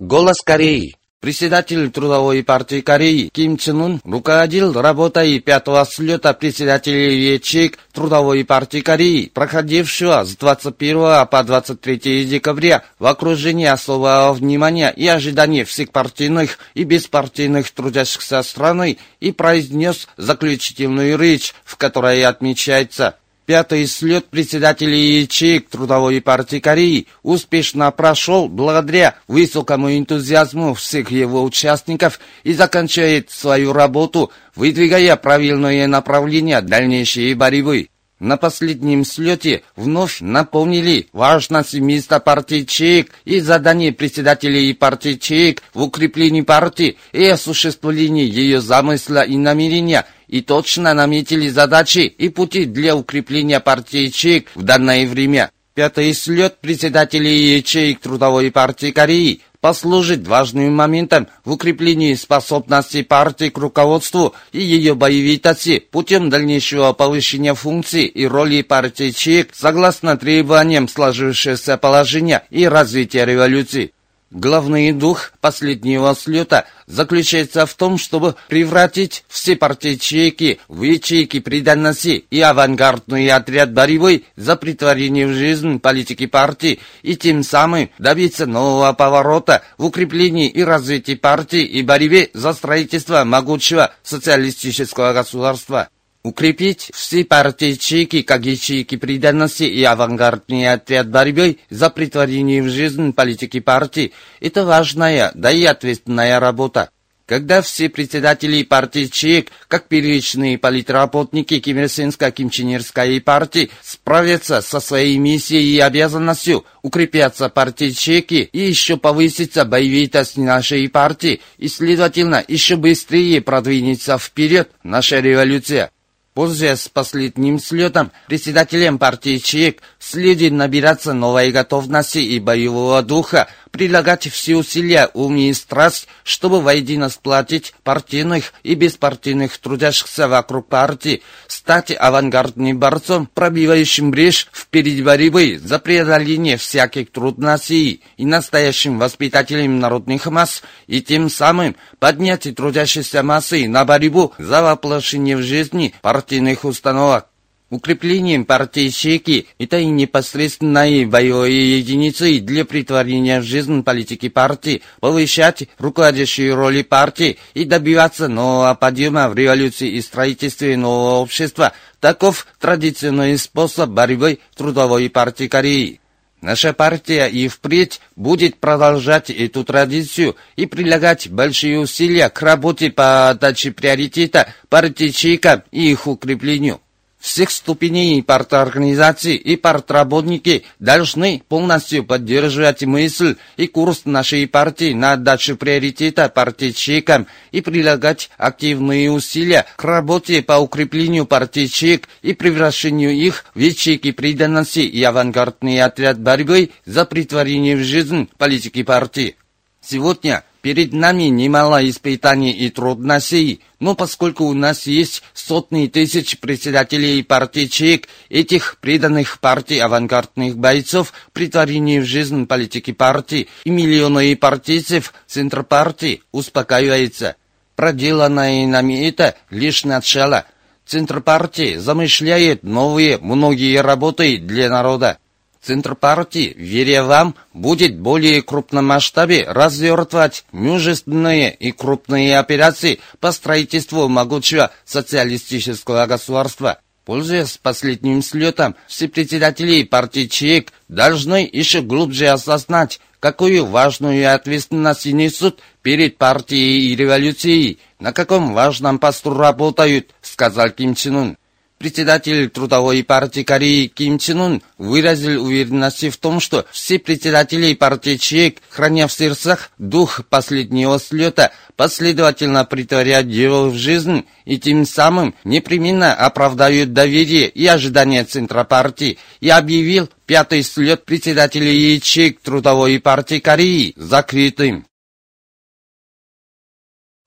Голос Кореи. Председатель Трудовой партии Кореи Ким Чен Ун руководил работой пятого слета председателей ячеек Трудовой партии Кореи, проходившего с 21 по 23 декабря в окружении особого внимания и ожидания всех партийных и беспартийных трудящихся страны и произнес заключительную речь, в которой отмечается Пятый слет председателей ячеек Трудовой партии Кореи успешно прошел благодаря высокому энтузиазму всех его участников и заканчивает свою работу, выдвигая правильное направление дальнейшей борьбы. На последнем слете вновь напомнили важность места партии ЧЕК и задание председателей партии ЧЕК в укреплении партии и осуществлении ее замысла и намерения и точно наметили задачи и пути для укрепления партии ЧЕК в данное время. Пятый слет председателей ячеек Трудовой партии Кореи послужит важным моментом в укреплении способности партии к руководству и ее боевитости путем дальнейшего повышения функций и роли партии ЧИК согласно требованиям сложившегося положения и развития революции. Главный дух последнего слета заключается в том, чтобы превратить все партии ячейки в ячейки преданности и авангардный отряд борьбы за притворение в жизнь политики партии и тем самым добиться нового поворота в укреплении и развитии партии и борьбе за строительство могучего социалистического государства. Укрепить все партии ячейки как ячейки преданности и авангардный отряд борьбы за притворение в жизнь политики партии – это важная, да и ответственная работа. Когда все председатели партии ЧЕК, как первичные политработники Кимирсинско-Кимченерской партии, справятся со своей миссией и обязанностью, укрепятся партии ЧЕКи и еще повысится боевитость нашей партии, и, следовательно, еще быстрее продвинется вперед наша революция. Пользуясь последним слетом, председателем партии ЧЕК следует набираться новой готовности и боевого духа, прилагать все усилия, ум и страсть, чтобы воедино сплотить партийных и беспартийных трудящихся вокруг партии, стать авангардным борцом, пробивающим брешь в борьбы за преодоление всяких трудностей и настоящим воспитателем народных масс, и тем самым поднять трудящиеся массы на борьбу за воплощение в жизни партийных установок. Укреплением партии Чеки это и непосредственной боевой единицей для притворения в жизнь политики партии, повышать руководящие роли партии и добиваться нового подъема в революции и строительстве нового общества. Таков традиционный способ борьбы трудовой партии Кореи. Наша партия и впредь будет продолжать эту традицию и прилагать большие усилия к работе по отдаче приоритета партийчикам и их укреплению всех ступеней парторганизации и партработники должны полностью поддерживать мысль и курс нашей партии на отдачу приоритета партийчикам и прилагать активные усилия к работе по укреплению партийчик и превращению их в ячейки преданности и авангардный отряд борьбы за притворение в жизнь политики партии. Сегодня Перед нами немало испытаний и трудностей, но поскольку у нас есть сотни тысяч председателей партий ЧЕК, этих преданных партий авангардных бойцов, притворение в жизнь политики партии и миллионы партийцев центр партии успокаивается. Проделанное нами это лишь начало. Центр партии замышляет новые многие работы для народа. Центр партии, веря вам, будет более крупном масштабе развертывать мужественные и крупные операции по строительству могучего социалистического государства. Пользуясь последним слетом, все председатели партии ЧЕК должны еще глубже осознать, какую важную ответственность несут перед партией и революцией, на каком важном посту работают, сказал Ким Чен Ын. Председатель Трудовой партии Кореи Ким Чен Ун выразил уверенность в том, что все председатели партии ЧЕК, храня в сердцах дух последнего слета, последовательно притворяют дело в жизнь и тем самым непременно оправдают доверие и ожидания Центра партии и объявил пятый слет председателей ячеек Трудовой партии Кореи закрытым.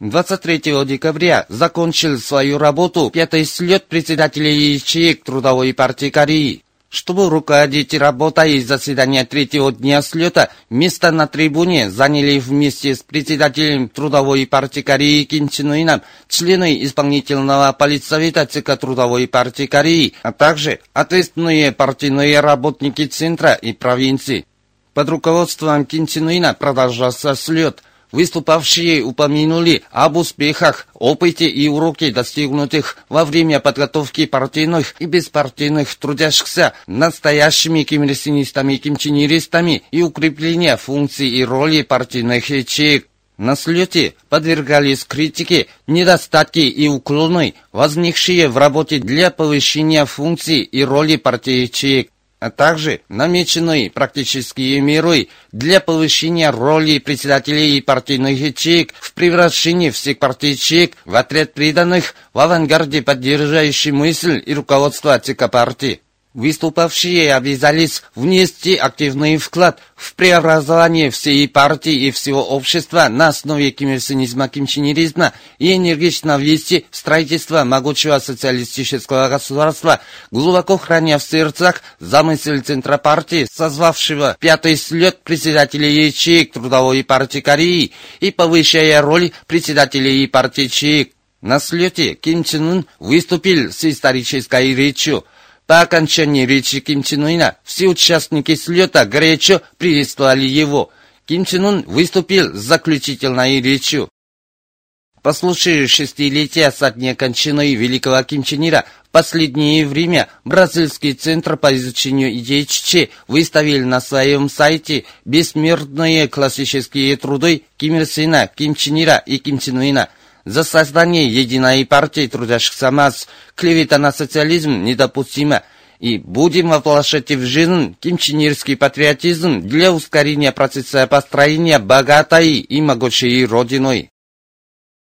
23 декабря закончил свою работу пятый слет председателей ячеек Трудовой партии Кореи. Чтобы руководить работой заседания третьего дня слета, место на трибуне заняли вместе с председателем Трудовой партии Кореи Ким Чен Ыном члены исполнительного политсовета ЦК Трудовой партии Кореи, а также ответственные партийные работники центра и провинции. Под руководством Ким Чен Ына продолжался слет – Выступавшие упомянули об успехах, опыте и уроке, достигнутых во время подготовки партийных и беспартийных трудящихся настоящими кимрсинистами и кимчинеристами и укрепления функций и роли партийных ячеек. На слете подвергались критике недостатки и уклоны, возникшие в работе для повышения функций и роли партии ячеек а также намеченной практические меры для повышения роли председателей партийных ячеек в превращении всех партий ячеек в отряд преданных в авангарде поддерживающий мысль и руководство ЦК партии. Выступавшие обязались внести активный вклад в преобразование всей партии и всего общества на основе кимирсинизма, кимчинеризма и энергично ввести строительство могучего социалистического государства, глубоко храня в сердцах замысел Центра партии, созвавшего пятый слет председателей ячеек Трудовой партии Кореи и повышая роль председателей партии ячеек. На слете Ким Чен Ын выступил с исторической речью – по окончании речи Ким Чен Ына все участники слета горячо приветствовали его. Ким Чен Ын выступил с заключительной речью. По случаю шестилетия со дня кончины великого Ким Чен Ира в последнее время Бразильский центр по изучению идей ЧЧ выставил на своем сайте бессмертные классические труды Ким Ир Сена, Ким Чен Ира и Ким Чен Ына – за создание единой партии трудящихся масс клевета на социализм недопустима, и будем воплощать в жизнь кимченерский патриотизм для ускорения процесса построения богатой и могучей Родиной.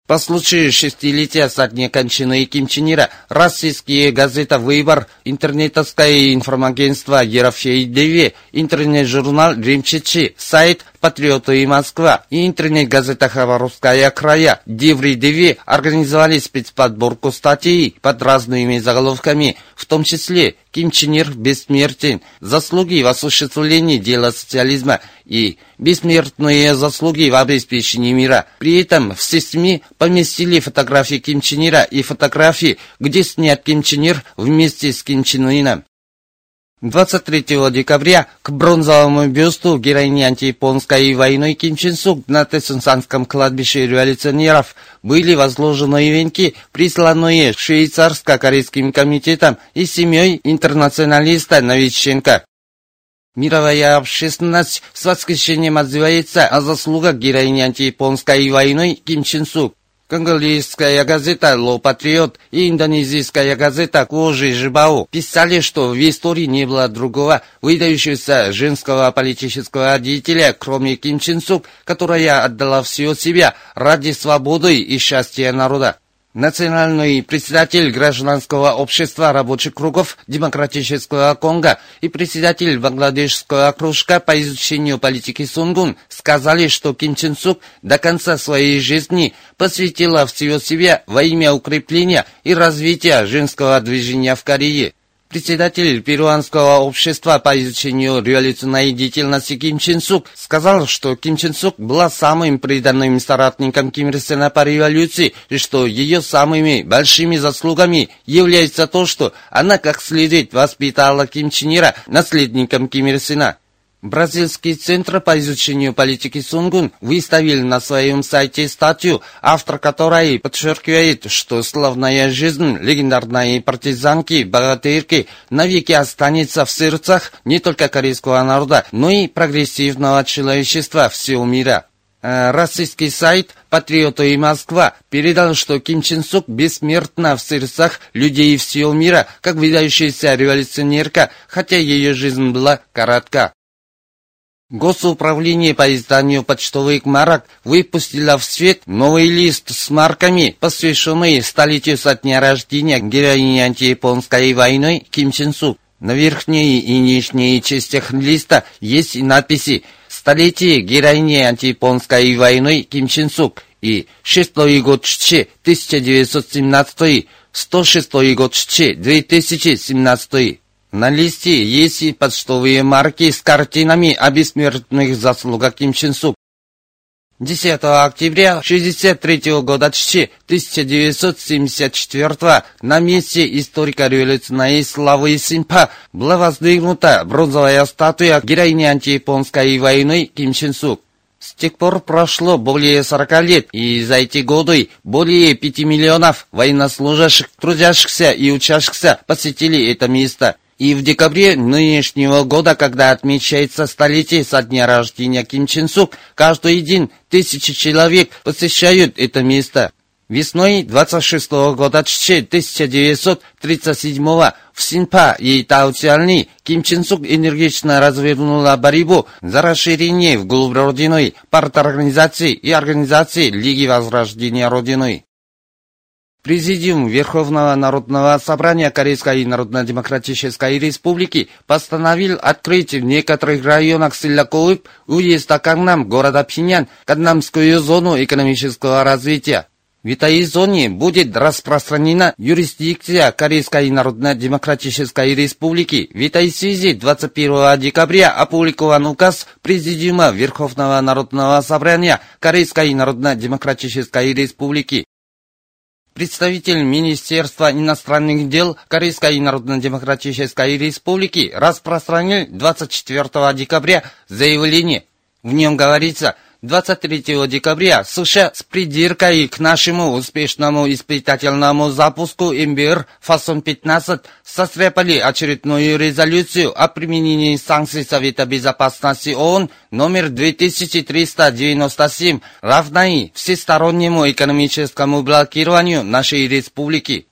По случаю шестилетия со дня кончины Ким Чен Ира, российские газеты «Выбор», интернетовское информагентство «Ерофей-ДВ», интернет-журнал «Римчичи», сайт «Патриоты и Москва» и интернет-газета «Хабаровская края» «Диври-ДВ» организовали спецподборку статей под разными заголовками, в том числе Ким Чен Ир бессмертен, заслуги в осуществлении дела социализма и бессмертные заслуги в обеспечении мира. При этом все СМИ поместили фотографии Ким Чен Ира и фотографии, где снят Ким Чен Ир вместе с Ким Чен Ыном. 23 декабря к бронзовому бюсту героини антияпонской войны Ким Чен Сук на Тессенсанском кладбище революционеров были возложены венки, присланные швейцарско-корейским комитетом и семьей интернационалиста Новиченко. Мировая общественность с восхищением отзывается о заслугах героини антияпонской войны Ким Чен Сук. Конголийская газета «Ло Патриот» и индонезийская газета «Кожи Жибао» писали, что в истории не было другого выдающегося женского политического деятеля, кроме Ким Чен Сук, которая отдала все себя ради свободы и счастья народа. Национальный председатель гражданского общества рабочих кругов Демократического Конго и председатель Бангладешского кружка по изучению политики Сунгун сказали, что Ким Чен Сук до конца своей жизни посвятила всего себя во имя укрепления и развития женского движения в Корее. Председатель перуанского общества по изучению революционной деятельности Ким Чен Сук сказал, что Ким Чен Сук была самым преданным соратником Ким Ир Сена по революции, и что ее самыми большими заслугами является то, что она как следует воспитала Ким Чен Ира наследником Ким Ир Сена. Бразильский центр по изучению политики Сунгун выставил на своем сайте статью, автор которой подчеркивает, что славная жизнь легендарной партизанки, богатырки навеки останется в сердцах не только корейского народа, но и прогрессивного человечества всего мира. Э, российский сайт «Патриоты и Москва» передал, что Ким Чен Сук бессмертна в сердцах людей всего мира, как выдающаяся революционерка, хотя ее жизнь была коротка. Госуправление по изданию почтовых марок выпустило в свет новый лист с марками, посвященный столетию со дня рождения героини антияпонской войны Ким Чен Сук. На верхней и нижней частях листа есть надписи «Столетие героини антияпонской войны Ким Чен Сук» и «Шестой год Чче 1917, 106 год Чче 2017». На листе есть почтовые марки с картинами о бессмертных заслугах Ким Чен Сук. 10 октября 1963 года 1974 на месте историко-революционной славы Симпа была воздвигнута бронзовая статуя героини антияпонской войны Ким Чен Сук. С тех пор прошло более 40 лет, и за эти годы более 5 миллионов военнослужащих, трудящихся и учащихся посетили это место – и в декабре нынешнего года, когда отмечается столетие со дня рождения Ким Чен Сук, каждый день тысячи человек посещают это место. Весной 26 -го года 1937 в Синпа и Таутиальни Ким Чен Сук энергично развернула борьбу за расширение вглубь Родины, парторганизации и организации Лиги Возрождения Родины. Президиум Верховного Народного Собрания Корейской Народно-Демократической Республики постановил открыть в некоторых районах Силлакоуп, уезда Кангнам, города Пинян, Каднамскую зону экономического развития. В этой зоне будет распространена юрисдикция Корейской Народно-Демократической Республики. В этой связи 21 декабря опубликован указ Президиума Верховного Народного Собрания Корейской Народно-Демократической Республики Представитель Министерства иностранных дел Корейской Народно-Демократической Республики распространил 24 декабря заявление. В нем говорится – 23 декабря США с придиркой к нашему успешному испытательному запуску МБР Фасон-15 состряпали очередную резолюцию о применении санкций Совета Безопасности ООН номер 2397, равной всестороннему экономическому блокированию нашей республики.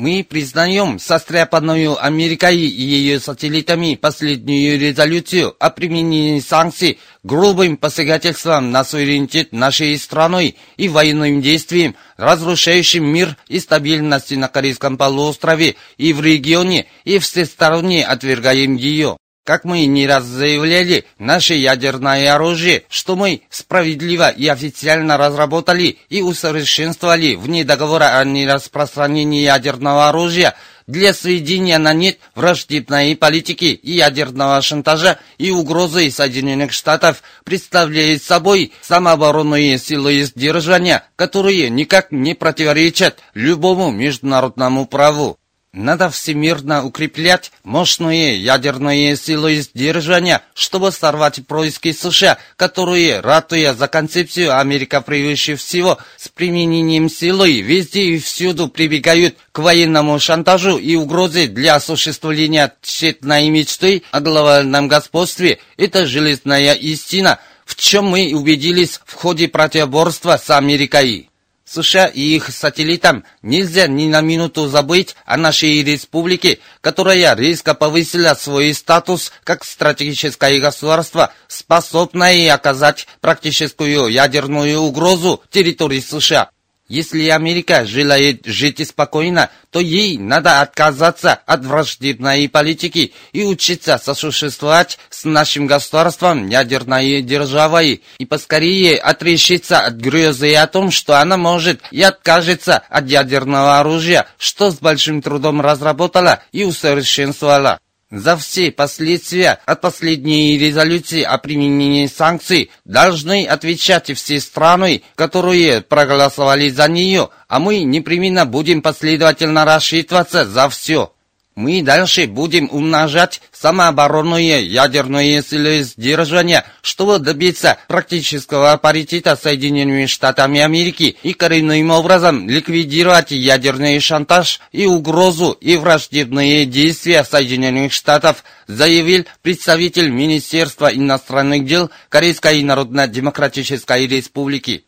Мы признаем состряпанную Америкой и ее сателлитами последнюю резолюцию о применении санкций грубым посягательством на суверенитет нашей страны и военным действием, разрушающим мир и стабильность на Корейском полуострове и в регионе, и всесторонне отвергаем ее. Как мы не раз заявляли, наше ядерное оружие, что мы справедливо и официально разработали и усовершенствовали вне договора о нераспространении ядерного оружия, для сведения на нет враждебной политики и ядерного шантажа и угрозы Соединенных Штатов представляет собой самооборонные силы сдержания, которые никак не противоречат любому международному праву. Надо всемирно укреплять мощные ядерные силы сдержания, чтобы сорвать происки США, которые, ратуя за концепцию Америка превыше всего, с применением силы везде и всюду прибегают к военному шантажу и угрозе для осуществления тщетной мечты о глобальном господстве. Это железная истина, в чем мы убедились в ходе противоборства с Америкой. США и их сателлитам нельзя ни на минуту забыть о нашей республике, которая резко повысила свой статус как стратегическое государство, способное оказать практическую ядерную угрозу территории США. Если Америка желает жить спокойно, то ей надо отказаться от враждебной политики и учиться сосуществовать с нашим государством ядерной державой и поскорее отрешиться от грезы о том, что она может и откажется от ядерного оружия, что с большим трудом разработала и усовершенствовала. За все последствия от последней резолюции о применении санкций должны отвечать все страны, которые проголосовали за нее, а мы непременно будем последовательно рассчитываться за все. Мы дальше будем умножать самооборонные ядерные силы сдержания, чтобы добиться практического паритета с Соединенными Штатами Америки и коренным образом ликвидировать ядерный шантаж и угрозу и враждебные действия Соединенных Штатов, заявил представитель Министерства иностранных дел Корейской Народно-Демократической Республики.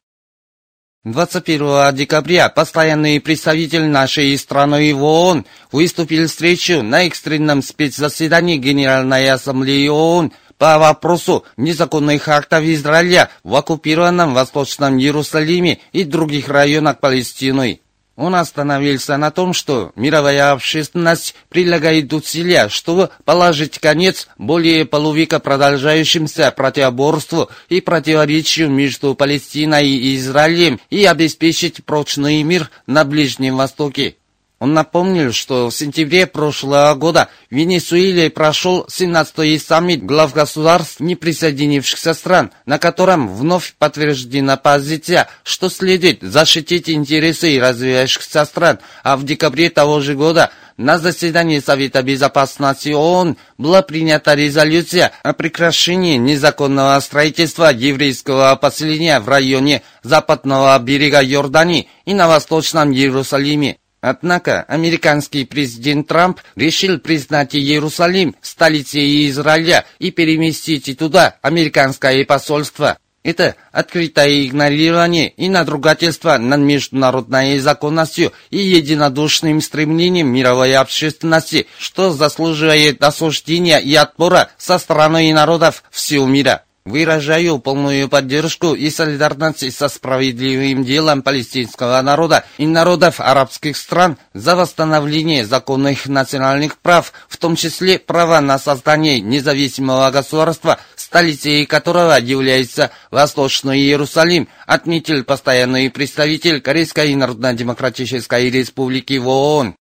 21 декабря постоянный представитель нашей страны в ООН выступил встречу на экстренном спецзаседании Генеральной Ассамблеи ООН по вопросу незаконных актов Израиля в оккупированном Восточном Иерусалиме и других районах Палестины. Он остановился на том, что мировая общественность прилагает усилия, чтобы положить конец более полувека продолжающимся противоборству и противоречию между Палестиной и Израилем и обеспечить прочный мир на Ближнем Востоке. Он напомнил, что в сентябре прошлого года в Венесуэле прошел 17-й саммит глав государств, не присоединившихся стран, на котором вновь подтверждена позиция, что следует защитить интересы развивающихся стран, а в декабре того же года на заседании Совета Безопасности ООН была принята резолюция о прекращении незаконного строительства еврейского поселения в районе западного берега Иордании и на Восточном Иерусалиме. Однако американский президент Трамп решил признать Иерусалим столицей Израиля и переместить туда американское посольство. Это открытое игнорирование и надругательство над международной законностью и единодушным стремлением мировой общественности, что заслуживает осуждения и отпора со стороны народов всего мира. Выражаю полную поддержку и солидарность со справедливым делом палестинского народа и народов арабских стран за восстановление законных национальных прав, в том числе права на создание независимого государства, столицей которого является Восточный Иерусалим, отметил постоянный представитель Корейской Народно-Демократической Республики в ООН.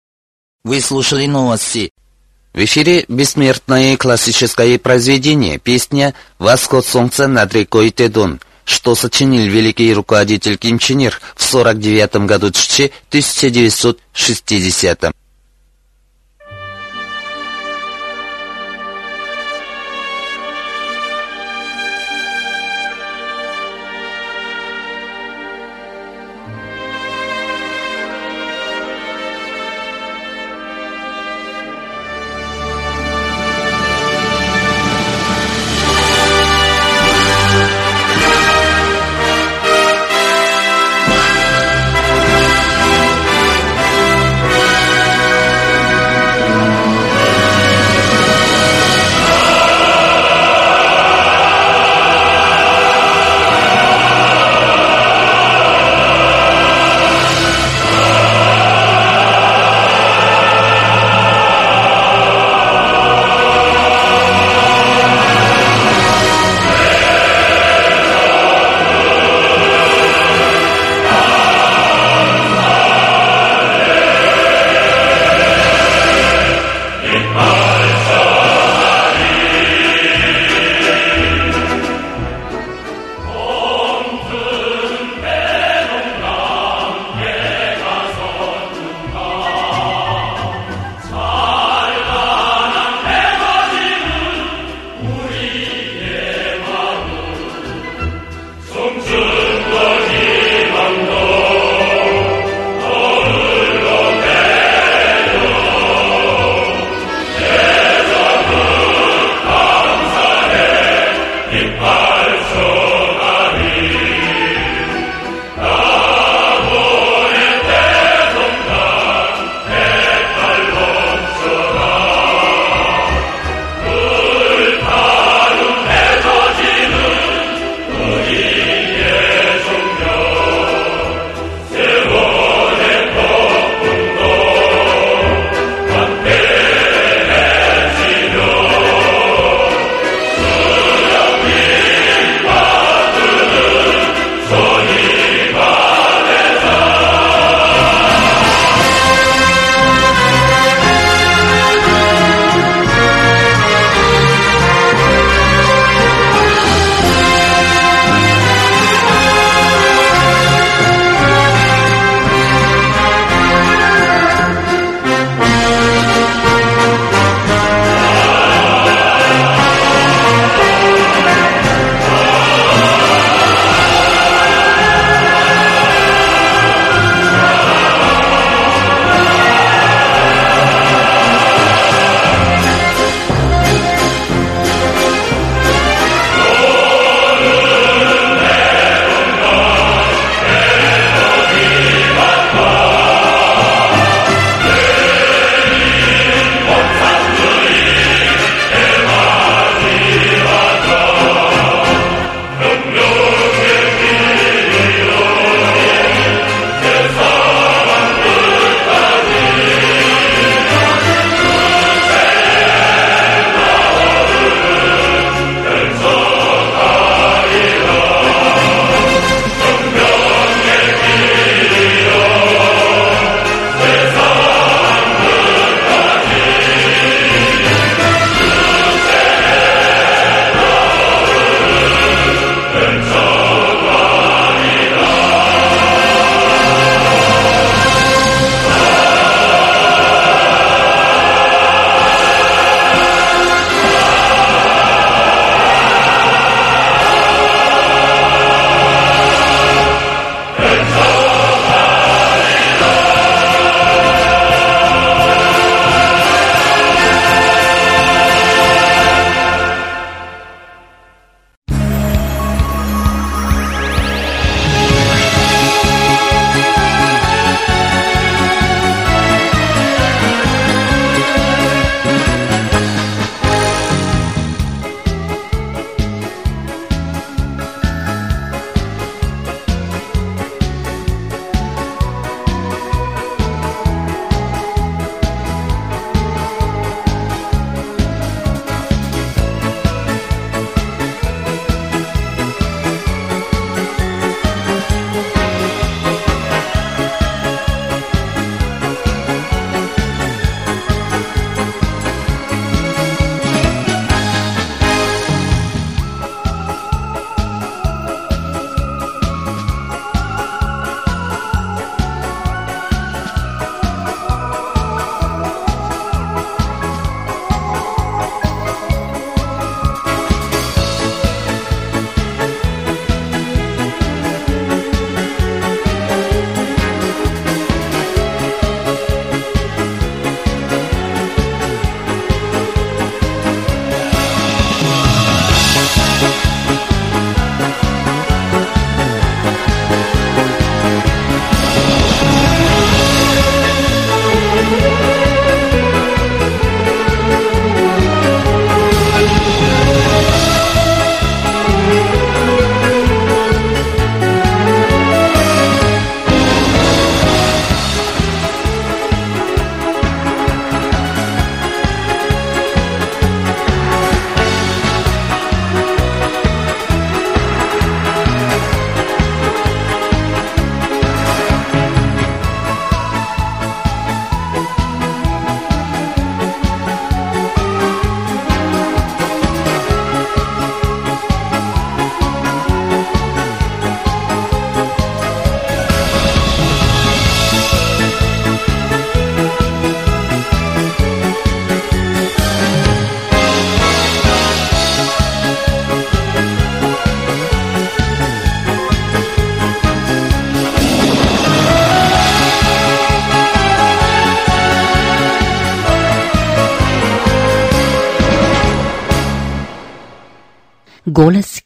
Вы слушали новости. В эфире бессмертное классическое произведение, песня «Восход солнца над рекой Тедун», что сочинил великий руководитель Ким Чен Ир в 49 году 1960 Голос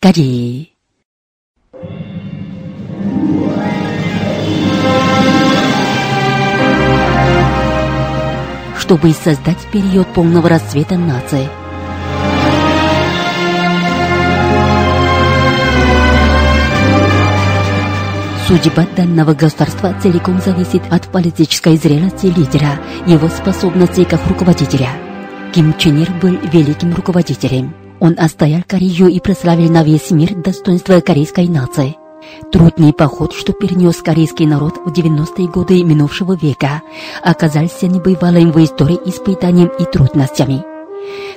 Кореи. Чтобы создать период полного расцвета нации, Судьба данного государства целиком зависит от политической зрелости лидера, его способностей как руководителя. Ким Чен Ир был великим руководителем. Он остоял Корею и прославил на весь мир достоинство корейской нации. Трудный поход, что перенес корейский народ в 90-е годы минувшего века, оказался небывалым в истории испытанием и трудностями.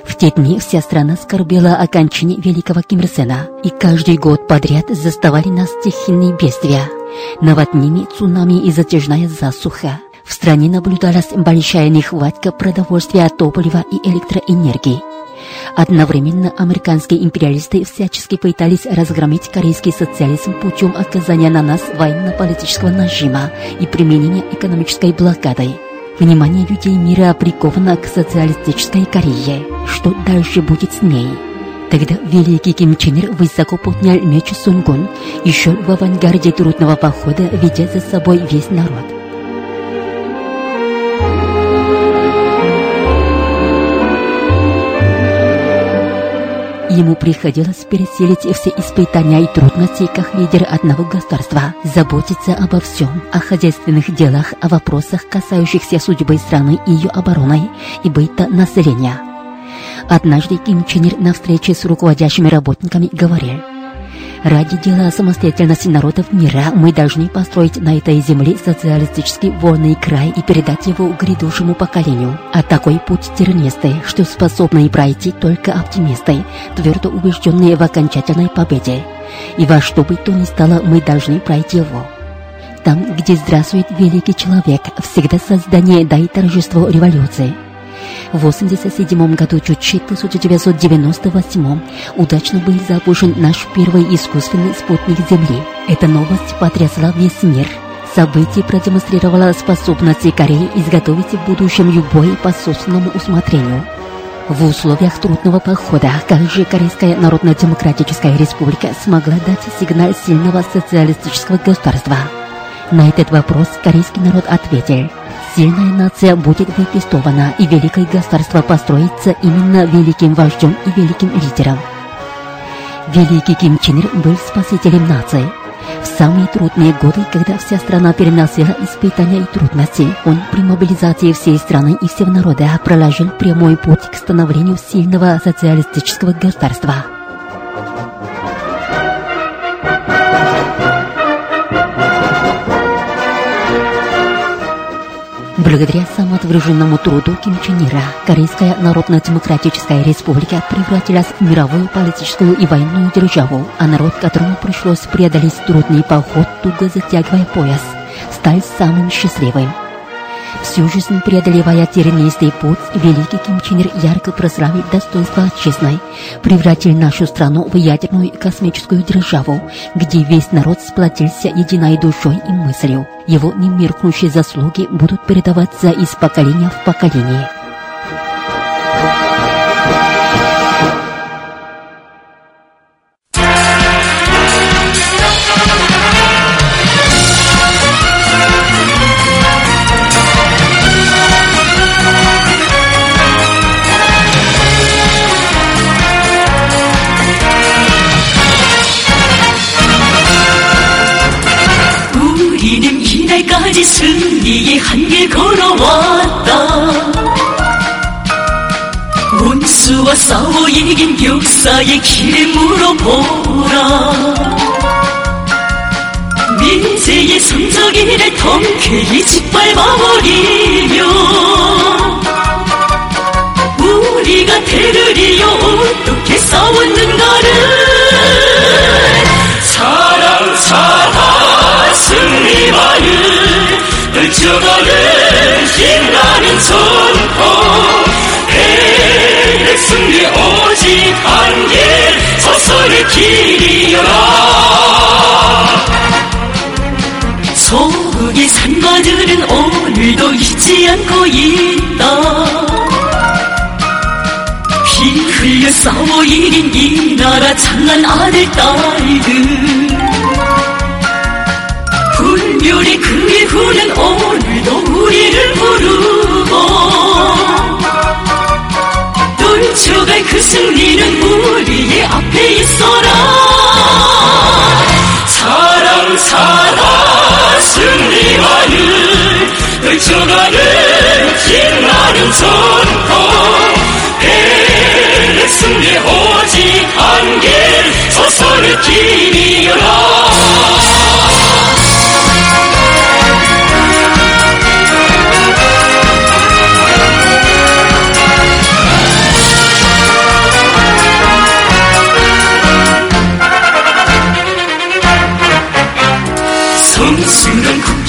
В те дни вся страна скорбела о кончине великого Ким Ир Сена, и каждый год подряд заставали нас стихийные бедствия – наводнение, цунами и затяжная засуха. В стране наблюдалась большая нехватка продовольствия, топлива и электроэнергии. Одновременно американские империалисты всячески пытались разгромить корейский социализм путем оказания на нас военно-политического нажима и применения экономической блокады. Внимание людей мира приковано к социалистической Корее. Что дальше будет с ней? Тогда великий Ким Чен Ир высоко поднял меч Сунгун шел в авангарде трудного похода, ведя за собой весь народ. Ему приходилось переселить все испытания и трудности как лидер одного государства, заботиться обо всем, о хозяйственных делах, о вопросах, касающихся судьбы страны и ее обороны и быта населения – Однажды Ким Чен Ир на встрече с руководящими работниками говорил, Ради дела самостоятельности народов мира мы должны построить на этой земле социалистический вольный край и передать его грядущему поколению. А такой путь тернистый, что способны пройти только оптимисты, твердо убежденные в окончательной победе. И во что бы то ни стало, мы должны пройти его. Там, где здравствует великий человек, всегда создание да и торжество революции – в 1987 году, чуть 1998 удачно был запущен наш первый искусственный спутник Земли. Эта новость потрясла весь мир. Событие продемонстрировало способности Кореи изготовить в будущем любой по собственному усмотрению. В условиях трудного похода, как же Корейская Народно-Демократическая Республика смогла дать сигнал сильного социалистического государства? На этот вопрос корейский народ ответил – Сильная нация будет выпистована, и великое государство построится именно великим вождем и великим лидером. Великий Ким Чен Ир был спасителем нации. В самые трудные годы, когда вся страна переносила испытания и трудности, он при мобилизации всей страны и всего народа проложил прямой путь к становлению сильного социалистического государства. Благодаря самоотверженному труду Ким Чен Ира, Корейская Народно-Демократическая Республика превратилась в мировую политическую и военную державу, а народ, которому пришлось преодолеть трудный поход, туго затягивая пояс, стал самым счастливым. Всю жизнь преодолевая тернистый путь, великий Ким Чен Ир ярко прославил достоинство отчизны, превратил нашу страну в ядерную космическую державу, где весь народ сплотился единой душой и мыслью. Его немеркнущие заслуги будут передаваться из поколения в поколение. 역사의 길을 물어보라. 민재의 성적이를 통쾌히 짓밟아버리며 우리가 대들이여 어떻게 싸웠는가를. 사랑 사랑 승리만을 신나는 선포 대백 승리 오직 한 길 서서히 길이여라 서극의 산마들은 오늘도 잊지 않고 있다. 피 흘려 싸워 이긴 이 나라 장난 아들 딸들. 불멸이 그 이후는 오늘도 우리를 부르 승리는 우리의 앞에 있어라. 사랑 사랑 승리만을 떨쳐가는 빛나는 전통. 내 승리 오직 한길 서서를 길이여라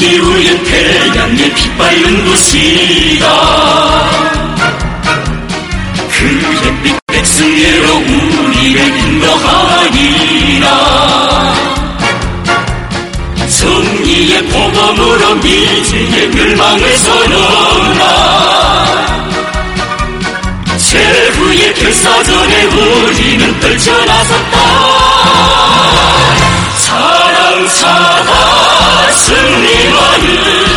국기 우연 태양의 빛발른 곳이다? 그 햇빛 백승예로 우리를 인도하리라. 정의의 복음으로 미제의 멸망을 선언하 최후의 결사전에 우리는 떨쳐나섰다. 사랑 사랑 승리만을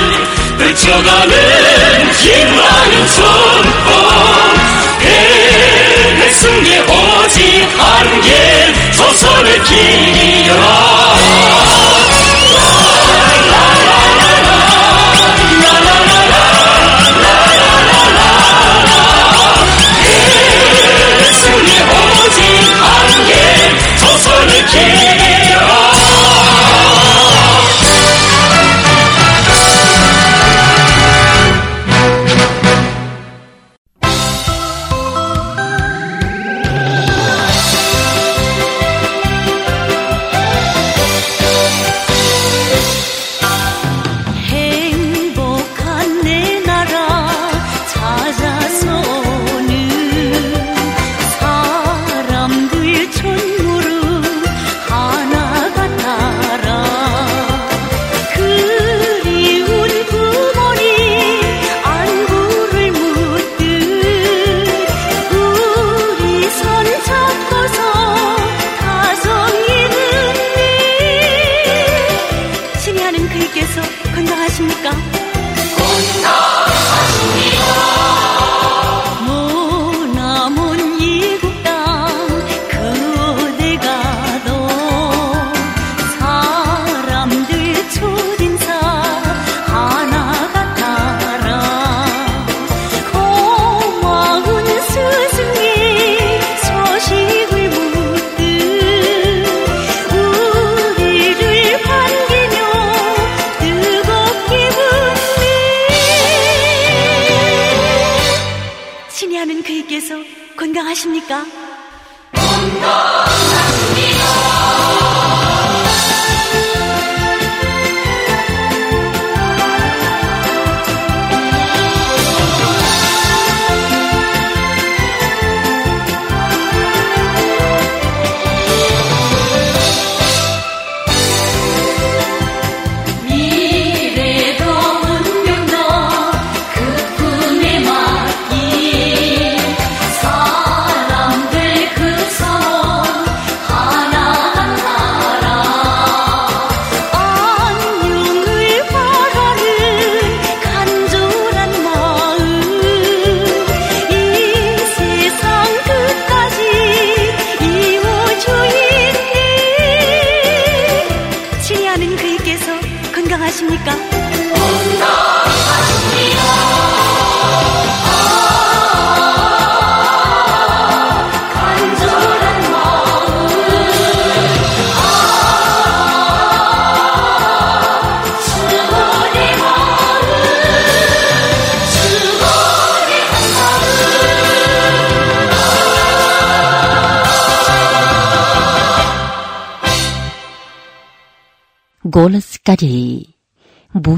떨쳐가는 힘나는 전통 내 승리 오직 한길 조선의 길이여라 승리 오직 한길 조선의 길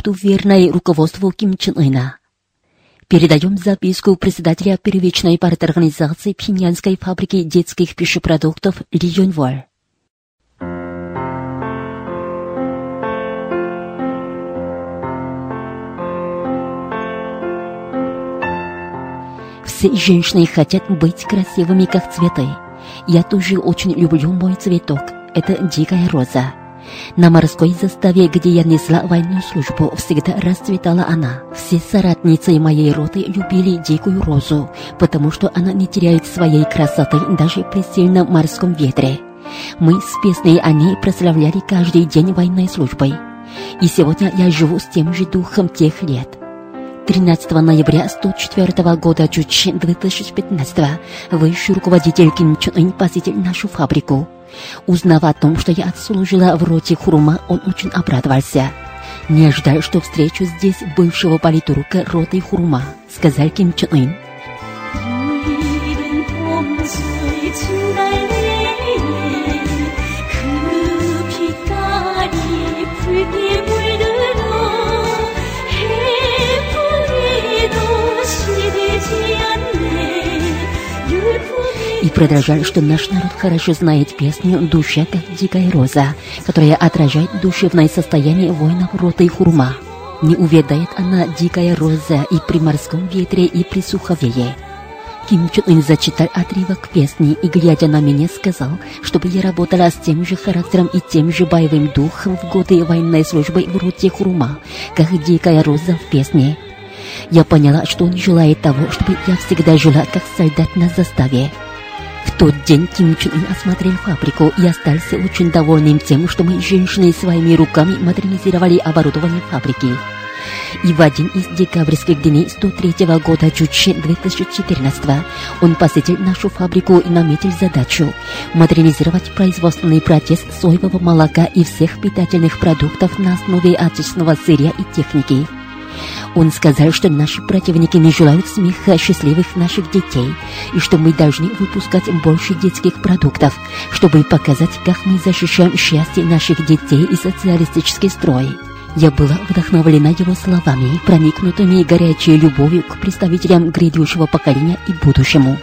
Буду верной руководству Ким Чен Ына. Передаем записку председателя первичной партии организации Пхеньянской фабрики детских пищепродуктов Ли Юньволь. В Все женщины хотят быть красивыми, как цветы. Я тоже очень люблю мой цветок. Это дикая роза. На морской заставе, где я несла военную службу, всегда расцветала она. Все соратницы моей роты любили дикую розу, потому что она не теряет своей красоты даже при сильном морском ветре. Мы с песней о ней прославляли каждый день военной службой. И сегодня я живу с тем же духом тех лет. 13 ноября 104 года Чучи 2015 высший руководитель Ким Чен Ын посетил нашу фабрику. Узнав о том, что я отслужила в роте Хурума, он очень обрадовался. «Не ожидал, что встречу здесь бывшего политрука роты Хурума», — сказал Ким Чен Ын. И продолжал, что наш народ хорошо знает песню «Душа, как дикая роза», которая отражает душевное состояние воинов роты Хурума. Не увядает она, дикая роза, и при морском ветре, и при суховее. Ким Чун Ын зачитал отрывок песни и, глядя на меня, сказал, чтобы я работала с тем же характером и тем же боевым духом в годы военной службы в роте Хурума, как дикая роза в песне. Я поняла, что он желает того, чтобы я всегда жила как солдат на заставе. В тот день Ким Чун Ын осмотрел фабрику и остался очень довольным тем, что мы, женщины, своими руками модернизировали оборудование фабрики. И в один из декабрьских дней 103 года Чучи 2014 он посетил нашу фабрику и наметил задачу модернизировать производственный процесс соевого молока и всех питательных продуктов на основе отечественного сырья и техники. Он сказал, что наши противники не желают смеха счастливых наших детей, и что мы должны выпускать больше детских продуктов, чтобы показать, как мы защищаем счастье наших детей и социалистический строй. Я была вдохновлена его словами, проникнутыми горячей любовью к представителям грядущего поколения и будущему.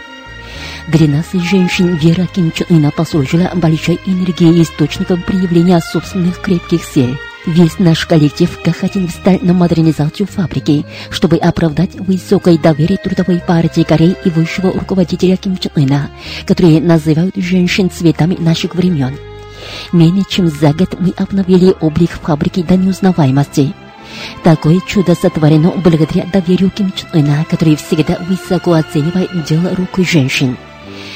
Для нас, женщин, вера Ким Чен Ына послужила большой энергией и источником проявления собственных крепких сил. Весь наш коллектив как один встал на модернизацию фабрики, чтобы оправдать высокое доверие Трудовой партии Кореи и высшего руководителя Ким Чен Ына, которые называют женщин цветами наших времен. Менее чем за год мы обновили облик фабрики до неузнаваемости. Такое чудо сотворено благодаря доверию Ким Чен Ына, который всегда высоко оценивает дело рук женщин.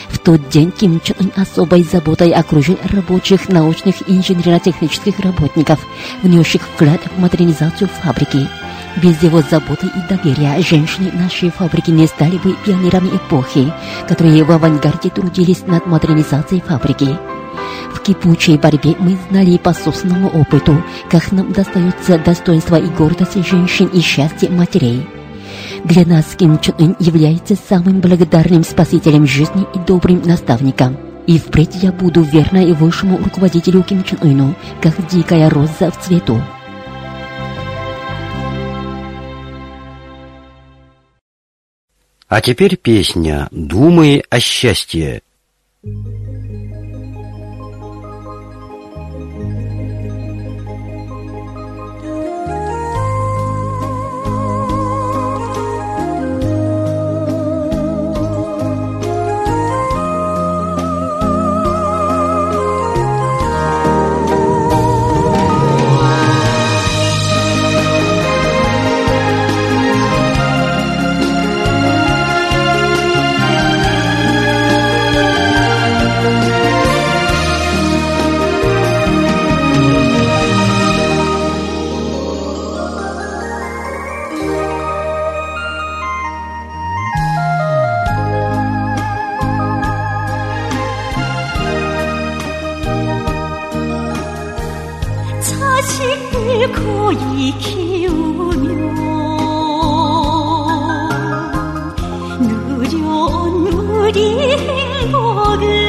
В тот день Ким Чен Ын особой заботой окружил рабочих, научных и инженерно-технических работников, внесших вклад в модернизацию фабрики. Без его заботы и доверия женщины нашей фабрики не стали бы пионерами эпохи, которые в авангарде трудились над модернизацией фабрики. В кипучей борьбе мы знали по собственному опыту, как нам достается достоинство и гордость женщин и счастье матерей. Для нас Ким Чен Ын является самым благодарным спасителем жизни и добрым наставником. И впредь я буду верна и высшему руководителю Ким Чен Ыну, как дикая роза в цвету. А теперь песня «Думай о счастье». 자식을 고이 키우며 누려온 우리 행복은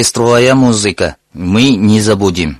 Оркестровая музыка. Мы не забудем.